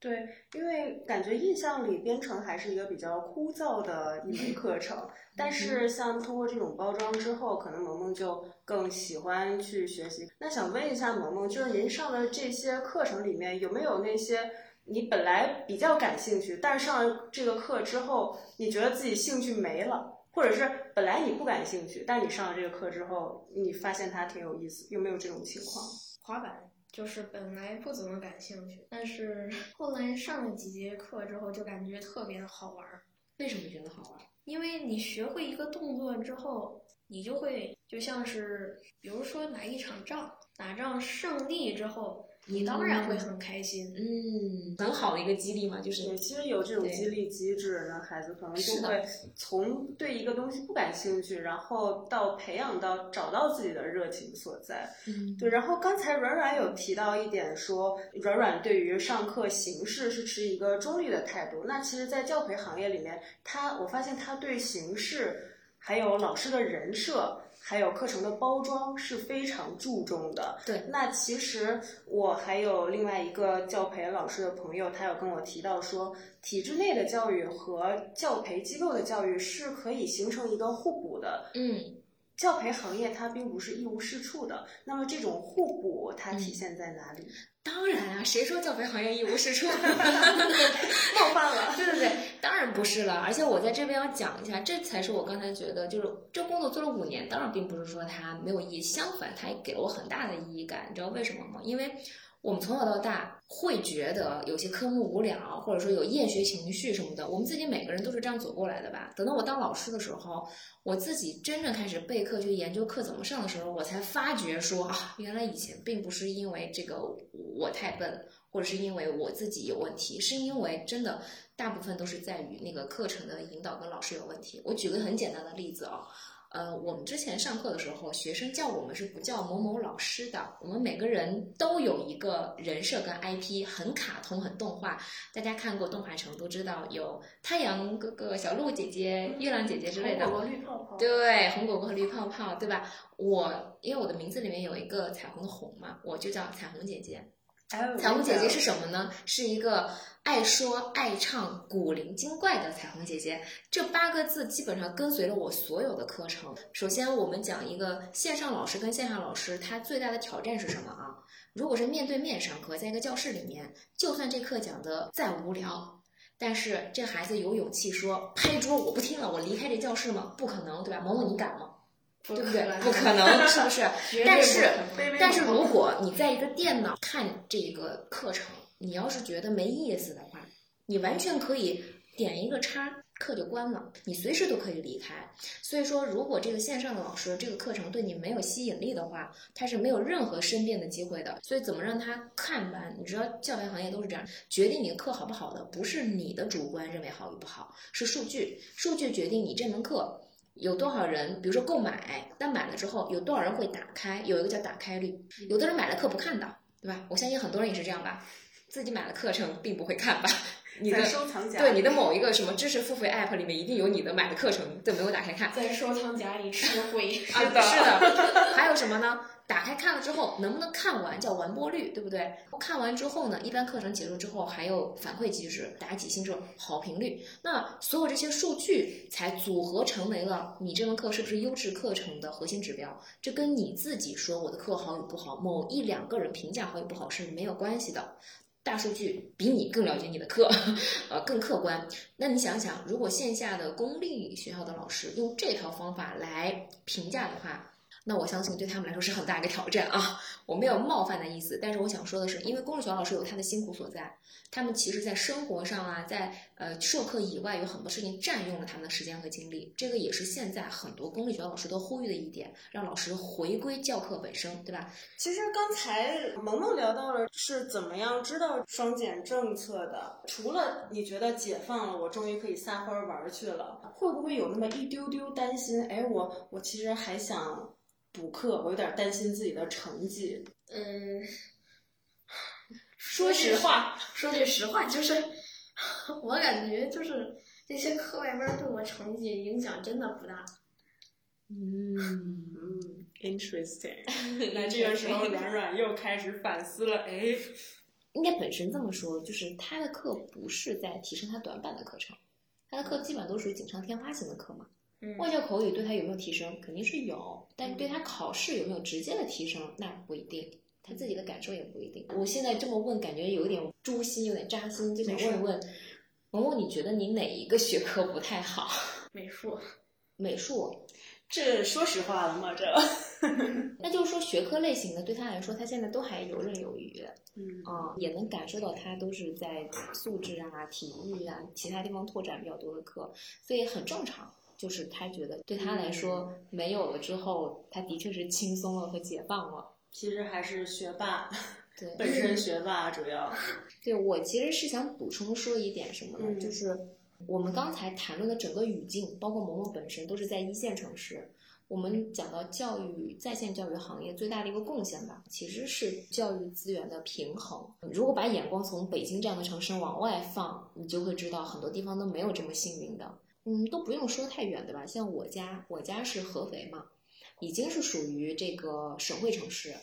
对，因为感觉印象里编程还是一个比较枯燥的一门课程，(laughs) 但是像通过这种包装之后，可能萌萌就更喜欢去学习。那想问一下萌萌，就是您上的这些课程里面有没有那些你本来比较感兴趣，但是上了这个课之后，你觉得自己兴趣没了，或者是本来你不感兴趣，但你上了这个课之后，你发现它挺有意思，有没有这种情况？滑板就是本来不怎么感兴趣，但是 (laughs) 后来上了几节课之后，就感觉特别的好玩儿。为什么觉得好玩？因为你学会一个动作之后，你就会就像是，比如说打一场仗，打仗胜利之后，你当然会很开心。嗯，很好的一个激励嘛，就是对，其实有这种激励机制呢，孩子可能就会从对一个东西不感兴趣，然后到培养到找到自己的热情所在。嗯对，然后刚才软软有提到一点说，软软对于上课形式是持一个中立的态度。那其实，在教培行业里面，他我发现他对形式，还有老师的人设，还有课程的包装是非常注重的。对那其实我还有另外一个教培老师的朋友，他有跟我提到说，体制内的教育和教培机构的教育是可以形成一个互补的。嗯。教培行业它并不是一无是处的，那么这种互补它体现在哪里？当然啊，谁说教培行业一无是处？(laughs) 冒犯了。对对对，当然不是了。而且我在这边要讲一下，这才是我刚才觉得，就是这工作做了五年，当然并不是说它没有意义，相反，它也给了我很大的意义感。你知道为什么吗？因为我们从小到大会觉得有些科目无聊，或者说有厌学情绪什么的，我们自己每个人都是这样走过来的吧。等到我当老师的时候，我自己真正开始备课去研究课怎么上的时候，我才发觉说啊，原来以前并不是因为这个我太笨，或者是因为我自己有问题，是因为真的大部分都是在于那个课程的引导跟老师有问题。我举个很简单的例子啊、呃，我们之前上课的时候，学生叫我们是不叫某某老师的，我们每个人都有一个人设跟 IP，很卡通、很动画。大家看过动画城都知道有太阳哥哥、小鹿姐姐、月亮姐姐之类的。红果果绿泡泡。对，红果果和绿泡泡，对吧？我因为我的名字里面有一个彩虹的红嘛，我就叫彩虹姐姐。哎彩虹姐姐是什么呢？是一个爱说爱唱、古灵精怪的彩虹姐姐。这八个字基本上跟随了我所有的课程。首先，我们讲一个线上老师跟线下老师，他最大的挑战是什么啊？如果是面对面上课，在一个教室里面，就算这课讲的再无聊，但是这孩子有勇气说拍桌，我不听了，我离开这教室吗？不可能，对吧？萌萌，你敢吗？不对不对？不可能，是不是？(laughs) 但是但是如果你在一个电脑看这个课程，你要是觉得没意思的话，你完全可以点一个叉，课就关了，你随时都可以离开。所以说，如果这个线上的老师这个课程对你没有吸引力的话，他是没有任何申辩的机会的。所以怎么让他看完？你知道教培行业都是这样，决定你的课好不好的不是你的主观认为好与不好，是数据，数据决定你这门课。有多少人，比如说购买，但买了之后有多少人会打开？有一个叫打开率，有的人买了课不看的，对吧？我相信很多人也是这样吧，自己买了课程并不会看吧？(laughs) 你的收藏夹对你的某一个什么知识付费 app 里面一定有你的买的课程，对，没有打开看。在收藏夹里吃灰。啊，(laughs) 是的，还有什么呢？打开看了之后，能不能看完叫完播率，对不对？看完之后呢，一般课程结束之后还有反馈机制，打几星之后好评率，那所有这些数据才组合成为了你这门课是不是优质课程的核心指标。这跟你自己说我的课好与不好，某一两个人评价好与不好是没有关系的。大数据比你更了解你的课，(laughs) 呃，更客观。那你想想，如果线下的公立学校的老师用这套方法来评价的话，那我相信对他们来说是很大一个挑战啊！我没有冒犯的意思，但是我想说的是，因为公立学校老师有他的辛苦所在，他们其实在生活上啊，在呃授课以外有很多事情占用了他们的时间和精力，这个也是现在很多公立学校老师都呼吁的一点，让老师回归教课本身，对吧？其实刚才萌萌聊到了是怎么样知道双减政策的，除了你觉得解放了，我终于可以撒欢玩去了，会不会有那么一丢丢担心？哎，我我其实还想补课，我有点担心自己的成绩。嗯，说实话，说句实话，就是 (laughs) 我感觉就是这些课外班对我成绩影响真的不大。嗯，Interesting。(laughs) 那这个时候，软软又开始反思了。哎，应该本身这么说，就是他的课不是在提升他短板的课程，他的课基本上都属于锦上添花型的课嘛。外教口语对他有没有提升，肯定是有，但是对他考试有没有直接的提升，那不一定。他自己的感受也不一定。我现在这么问，感觉有点诛心，有点扎心，就想问问萌萌，你觉得你哪一个学科不太好？(laughs) 美术，美术，这说实话了吗？这，(laughs) 那就是说学科类型的对他来说，他现在都还游刃有余。嗯啊，也能感受到他都是在素质啊、体育啊、其他地方拓展比较多的课，所以很正常。就是他觉得对他来说没有了之后，他的确是轻松了和解放了。其实还是学霸，对，本身学霸主要。对我其实是想补充说一点什么呢？嗯就是我们刚才谈论的整个语境，包括萌萌本身都是在一线城市。我们讲到教育在线教育行业最大的一个贡献吧，其实是教育资源的平衡。如果把眼光从北京这样的城市往外放，你就会知道很多地方都没有这么幸运的。嗯，都不用说太远的吧，像我家，我家是合肥嘛，已经是属于这个省会城市。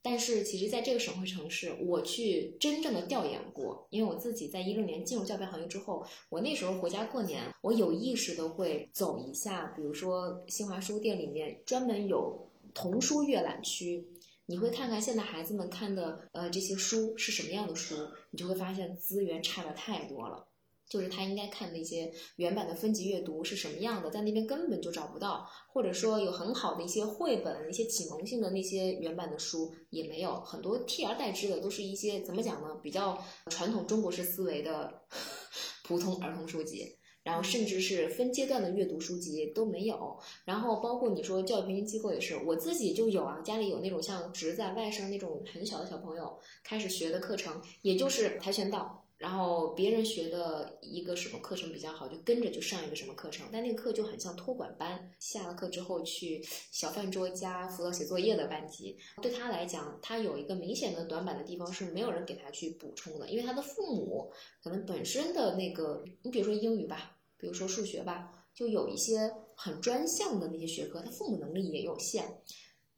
但是其实，在这个省会城市，我去真正的调研过，因为我自己在一六年进入教培行业之后，我那时候回家过年，我有意识的会走一下，比如说新华书店里面专门有童书阅览区，你会看看现在孩子们看的呃这些书是什么样的书，你就会发现资源差的太多了。就是他应该看的一些原版的分级阅读是什么样的，在那边根本就找不到，或者说有很好的一些绘本、一些启蒙性的那些原版的书也没有，很多替而代之的都是一些怎么讲呢？比较传统中国式思维的 (laughs) 普通儿童书籍，然后甚至是分阶段的阅读书籍都没有。然后包括你说教育培训机构也是，我自己就有啊，家里有那种像侄子、外甥那种很小的小朋友开始学的课程，也就是跆拳道。然后别人学的一个什么课程比较好，就跟着就上一个什么课程，但那个课就很像托管班，下了课之后去小饭桌加辅导写作业的班级。对他来讲，他有一个明显的短板的地方是没有人给他去补充的，因为他的父母可能本身的那个，你比如说英语吧，比如说数学吧，就有一些很专项的那些学科，他父母能力也有限。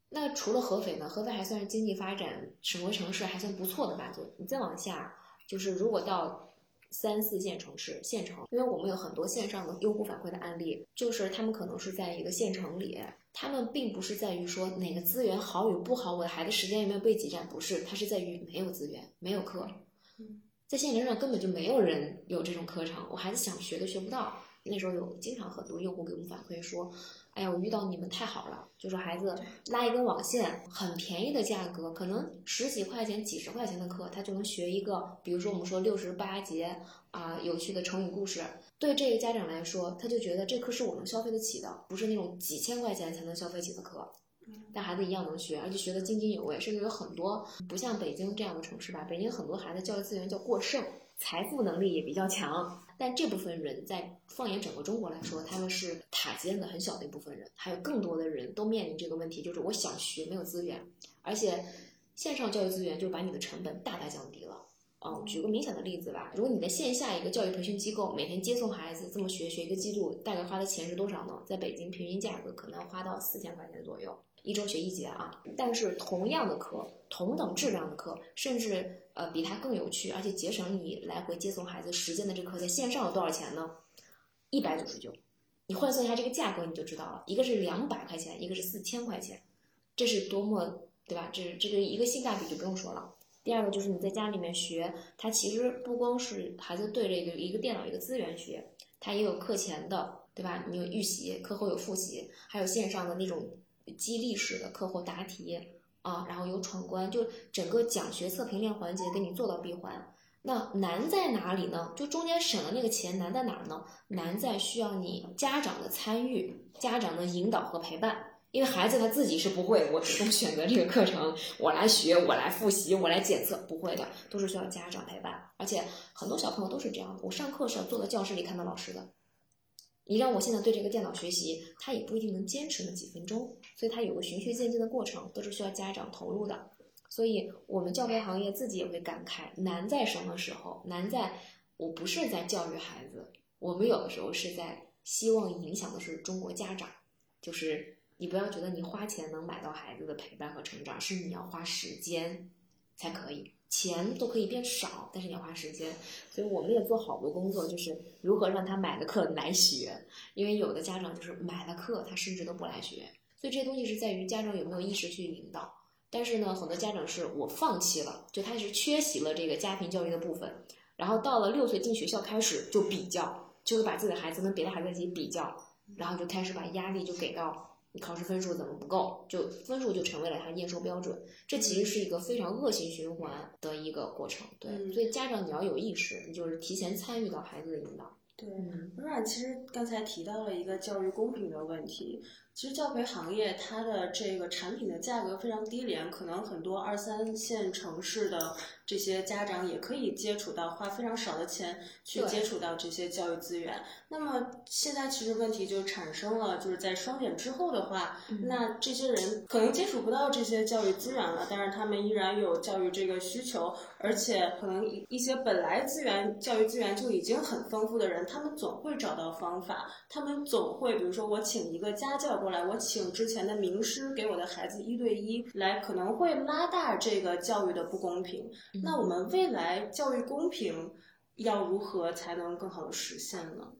那除了合肥呢？合肥还算是经济发展省会城市还算不错的吧？就你再往下。就是如果到三四线城市、县城，因为我们有很多线上的用户反馈的案例，就是他们可能是在一个县城里，他们并不是在于说哪个资源好与不好，我的孩子时间有没有被挤占，不是，他是在于没有资源，没有课，在县城上根本就没有人有这种课程，我孩子想学都学不到。那时候有经常很多用户给我们反馈说。哎呀，我遇到你们太好了，就说孩子拉一根网线，很便宜的价格，可能十几块钱、几十块钱的课，他就能学一个，比如说我们说六十八节啊，有趣的成语故事。对这个家长来说，他就觉得这课是我能消费得起的，不是那种几千块钱才能消费起的课。但孩子一样能学，而且学得津津有味，甚至有很多不像北京这样的城市吧，北京很多孩子教育资源叫过剩。财富能力也比较强，但这部分人在放眼整个中国来说，他们是塔尖的很小的一部分人，还有更多的人都面临这个问题，就是我想学没有资源，而且线上教育资源就把你的成本大大降低。嗯，举个明显的例子吧，如果你在线下一个教育培训机构每天接送孩子这么学学一个季度，大概花的钱是多少呢？在北京平均价格可能要花到四千块钱左右。一周学一节啊，但是同样的课，同等质量的课，甚至呃比它更有趣，而且节省你来回接送孩子时间的这课，在线上有多少钱呢？一百九十九，你换算一下这个价格，你就知道了，一个是两百块钱，一个是四千块钱，这是多么对吧？这这个一个性价比就不用说了。第二个就是你在家里面学，它其实不光是孩子对着一个一个电脑一个资源学，它也有课前的，对吧？你有预习，课后有复习，还有线上的那种。激励式的课后答题啊，然后有闯关，就整个讲学测评练环节给你做到闭环。那难在哪里呢？就中间省了那个钱难在哪儿呢？难在需要你家长的参与、家长的引导和陪伴。因为孩子他自己是不会，我主动选择这个课程，我来学，我来复习，我来检测，不会的，都是需要家长陪伴。而且很多小朋友都是这样的，我上课是要坐在教室里看到老师的。你让我现在对这个电脑学习，他也不一定能坚持那几分钟，所以他有个循序渐进的过程，都是需要家长投入的。所以我们教培行业自己也会感慨，难在什么时候？难在我不是在教育孩子，我们有的时候是在希望影响的是中国家长，就是你不要觉得你花钱能买到孩子的陪伴和成长，是你要花时间才可以。钱都可以变少，但是你要花时间。所以我们也做好多工作，就是如何让他买的课来学。因为有的家长就是买了课，他甚至都不来学。所以这些东西是在于家长有没有意识去引导。但是呢，很多家长是我放弃了，就他是缺席了这个家庭教育的部分。然后到了六岁进学校开始就比较，就会把自己的孩子跟别的孩子一起比较，然后就开始把压力就给到。你考试分数怎么不够？就分数就成为了他验收标准，这其实是一个非常恶性循环的一个过程。对，所以家长你要有意识，你就是提前参与到孩子的引导。对，温软其实刚才提到了一个教育公平的问题。其实教培行业它的这个产品的价格非常低廉，可能很多二三线城市的这些家长也可以接触到，花非常少的钱去接触到这些教育资源。那么现在其实问题就产生了，就是在双减之后的话，那这些人可能接触不到这些教育资源了，但是他们依然有教育这个需求，而且可能一些本来资源教育资源就已经很丰富的人，他们总会找到方法，他们总会，比如说我请一个家教过来，我请之前的名师给我的孩子一对一来，可能会拉大这个教育的不公平。那我们未来教育公平要如何才能更好的实现呢？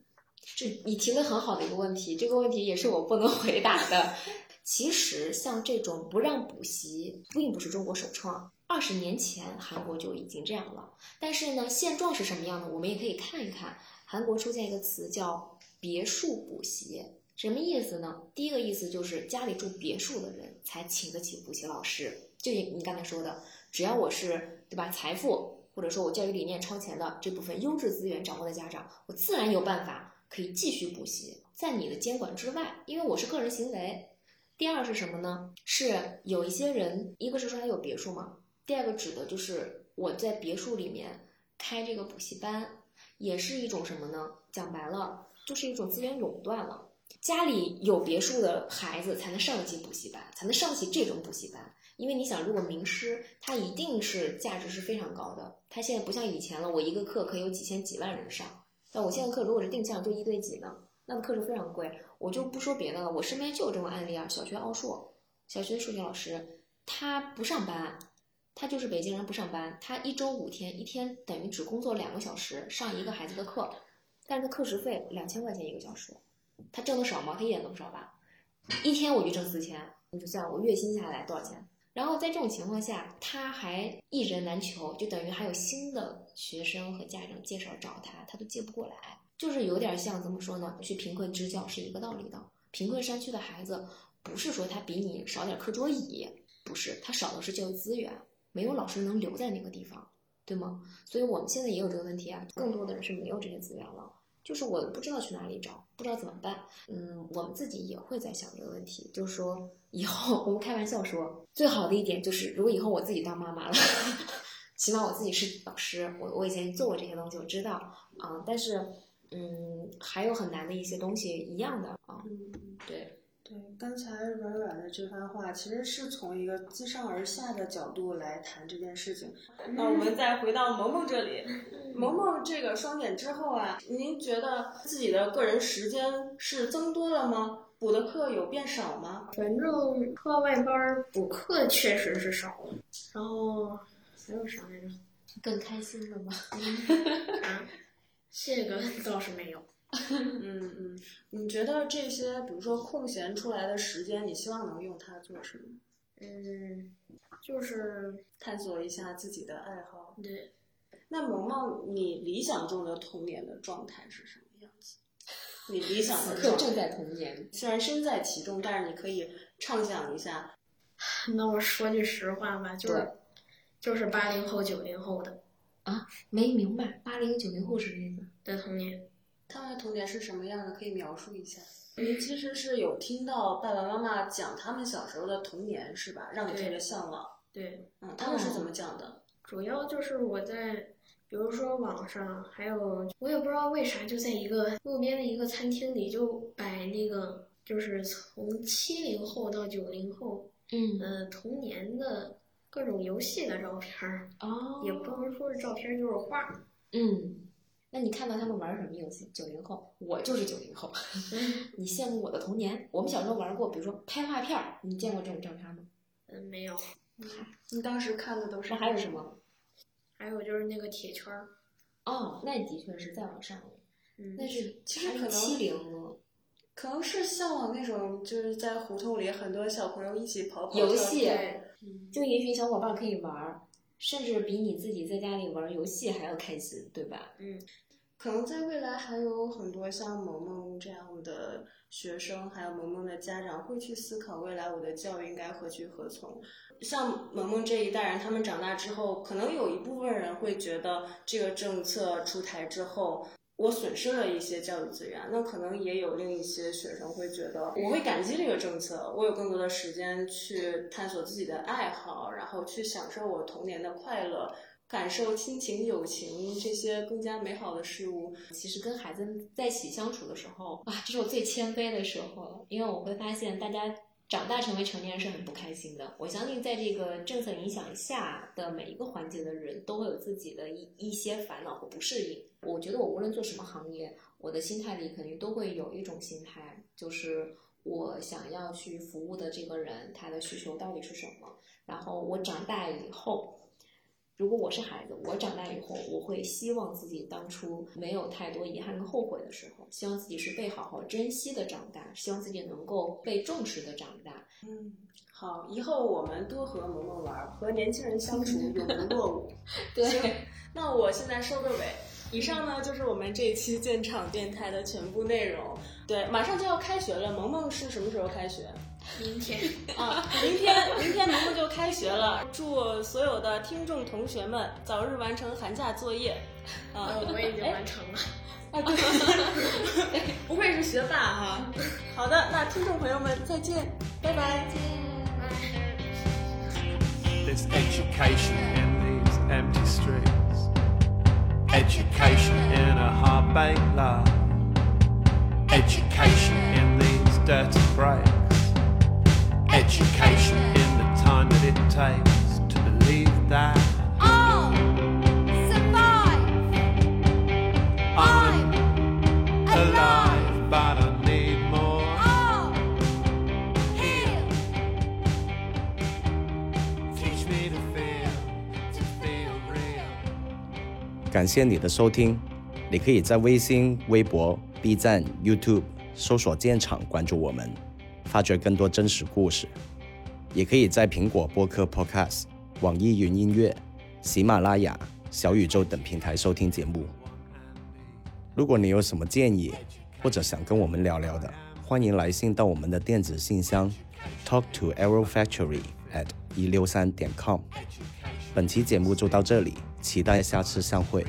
这你提的很好的一个问题，这个问题也是我不能回答的。(laughs) 其实像这种不让补习，并不是中国首创，二十年前韩国就已经这样了。但是呢，现状是什么样的？我们也可以看一看。韩国出现一个词叫“别墅补习”，什么意思呢？第一个意思就是家里住别墅的人才请得起补习老师。就你你刚才说的，只要我是对吧，财富或者说我教育理念超前的这部分优质资源掌握的家长，我自然有办法。可以继续补习，在你的监管之外，因为我是个人行为。第二是什么呢？是有一些人，一个是说他有别墅嘛，第二个指的就是我在别墅里面开这个补习班，也是一种什么呢？讲白了，就是一种资源垄断了。家里有别墅的孩子才能上得起补习班，才能上得起这种补习班。因为你想，如果名师，他一定是价值是非常高的。他现在不像以前了，我一个课可以有几千几万人上。那我现在课如果是定向就一对几呢，那么课是非常贵。我就不说别的了，我身边就有这种案例啊。小学奥数，小学数学老师，他不上班，他就是北京人不上班，他一周五天，一天等于只工作两个小时上一个孩子的课，但是他课时费两千块钱一个小时，他挣的少吗？他一点都不少吧？一天我就挣四千，你就算我月薪下来多少钱？然后在这种情况下，他还一人难求，就等于还有新的学生和家长介绍找他，他都接不过来，就是有点像怎么说呢？去贫困支教是一个道理的。贫困山区的孩子，不是说他比你少点课桌椅，不是，他少的是教育资源，没有老师能留在那个地方，对吗？所以我们现在也有这个问题啊，更多的人是没有这些资源了。就是我不知道去哪里找，不知道怎么办。嗯，我们自己也会在想这个问题。就是说，以后 (laughs) 我们开玩笑说，最好的一点就是，如果以后我自己当妈妈了，(laughs) 起码我自己是老师，我我以前做过这些东西，我知道啊。但是，嗯，还有很难的一些东西一样的啊。对。对，刚才软软的这番话，其实是从一个自上而下的角度来谈这件事情。那我们再回到萌萌这里，(laughs) 萌萌这个双减之后啊，您觉得自己的个人时间是增多了吗？补的课有变少吗？反正课外班补课确实是少了，然后还有啥来着？更开心了吗？(laughs) 啊，这个倒是没有。(laughs) 嗯嗯，你觉得这些，比如说空闲出来的时间，你希望能用它做什么？嗯，就是探索一下自己的爱好。对。那萌萌，你理想中的童年的状态是什么样子？你理想的状态正在童年，虽然身在其中，但是你可以畅想一下。(laughs) 那我说句实话吧，就是就是八零后、九零后的啊，没明白八零九零后什么意思的童年。他们的童年是什么样的？可以描述一下。您其实是有听到爸爸妈妈讲他们小时候的童年，是吧？让你特别向往。对，嗯，他们是怎么讲的？主要就是我在，比如说网上，还有我也不知道为啥，就在一个路边的一个餐厅里，就摆那个，就是从七零后到九零后，嗯，呃，童年的各种游戏的照片儿。哦。也不能说是照片，就是画。嗯。那你看到他们玩什么游戏？九零后，我就是九零后。(laughs) 你羡慕我的童年？我们小时候玩过，比如说拍画片儿，你见过这种照片吗？嗯，没有。你当时看的都是？那还有什么？还有就是那个铁圈儿。哦，那的确是再往上了。嗯，那是其实可能七零了。可能是向往那种就是在胡同里很多小朋友一起跑跑游戏就一群小伙伴可以玩儿，甚至比你自己在家里玩游戏还要开心，对吧？嗯，可能在未来还有很多像萌萌这样的学生，还有萌萌的家长会去思考未来我的教育应该何去何从。像萌萌这一代人，他们长大之后，可能有一部分人会觉得这个政策出台之后。我损失了一些教育资源，那可能也有另一些学生会觉得，我会感激这个政策，我有更多的时间去探索自己的爱好，然后去享受我童年的快乐，感受亲情、友情这些更加美好的事物。其实跟孩子在一起相处的时候啊，这是我最谦卑的时候，因为我会发现大家。长大成为成年人是很不开心的。我相信，在这个政策影响下的每一个环节的人都会有自己的一一些烦恼和不适应。我觉得，我无论做什么行业，我的心态里肯定都会有一种心态，就是我想要去服务的这个人，他的需求到底是什么。然后我长大以后。如果我是孩子，我长大以后，我会希望自己当初没有太多遗憾跟后悔的时候，希望自己是被好好珍惜的长大，希望自己能够被重视的长大。嗯，好，以后我们多和萌萌玩，和年轻人相处 (laughs) 永不落伍。对，那我现在收个尾。以上呢就是我们这一期建厂电台的全部内容。对，马上就要开学了，萌萌是什么时候开学？明天啊，明天明天萌萌就开学了。祝所有的听众同学们早日完成寒假作业。啊，我已经完成了。啊，对，(laughs) 不愧是学霸哈。好的，那听众朋友们再见，拜拜。There's education in these empty streets. Education in a hard baked. Education in these dirty breaks. Education in the time that it takes to believe that 感谢你的收听，你可以在微信、微博、B 站、YouTube 搜索“建厂”关注我们，发掘更多真实故事。也可以在苹果播客 Podcast、网易云音乐、喜马拉雅、小宇宙等平台收听节目。如果你有什么建议，或者想跟我们聊聊的，欢迎来信到我们的电子信箱 talk to arrow factory at 一六三点 com。本期节目就到这里，期待下次相会。